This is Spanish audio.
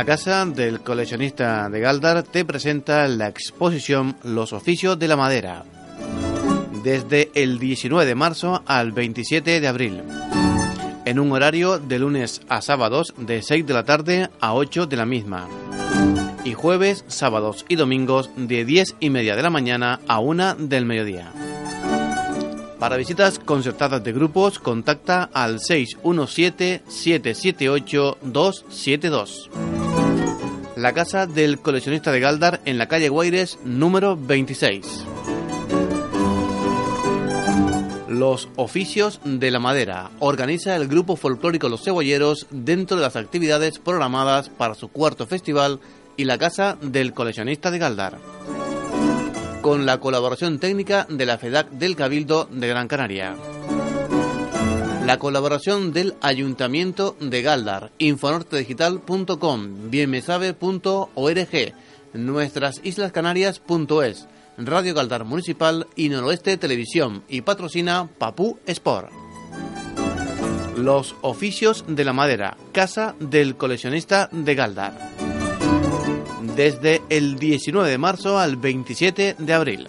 La Casa del Coleccionista de Galdar te presenta la exposición Los Oficios de la Madera, desde el 19 de marzo al 27 de abril, en un horario de lunes a sábados de 6 de la tarde a 8 de la misma, y jueves, sábados y domingos de 10 y media de la mañana a 1 del mediodía. Para visitas concertadas de grupos, contacta al 617-778-272. La casa del coleccionista de Galdar en la calle Guaires, número 26. Los oficios de la madera. Organiza el grupo folclórico Los Cebolleros dentro de las actividades programadas para su cuarto festival y la casa del coleccionista de Galdar con la colaboración técnica de la FEDAC del Cabildo de Gran Canaria. La colaboración del Ayuntamiento de Galdar, infonortedigital.com, bienmesabe.org, nuestrasislascanarias.es, Radio Galdar Municipal y Noroeste Televisión y patrocina Papú Sport. Los oficios de la madera, Casa del Coleccionista de Galdar desde el 19 de marzo al 27 de abril.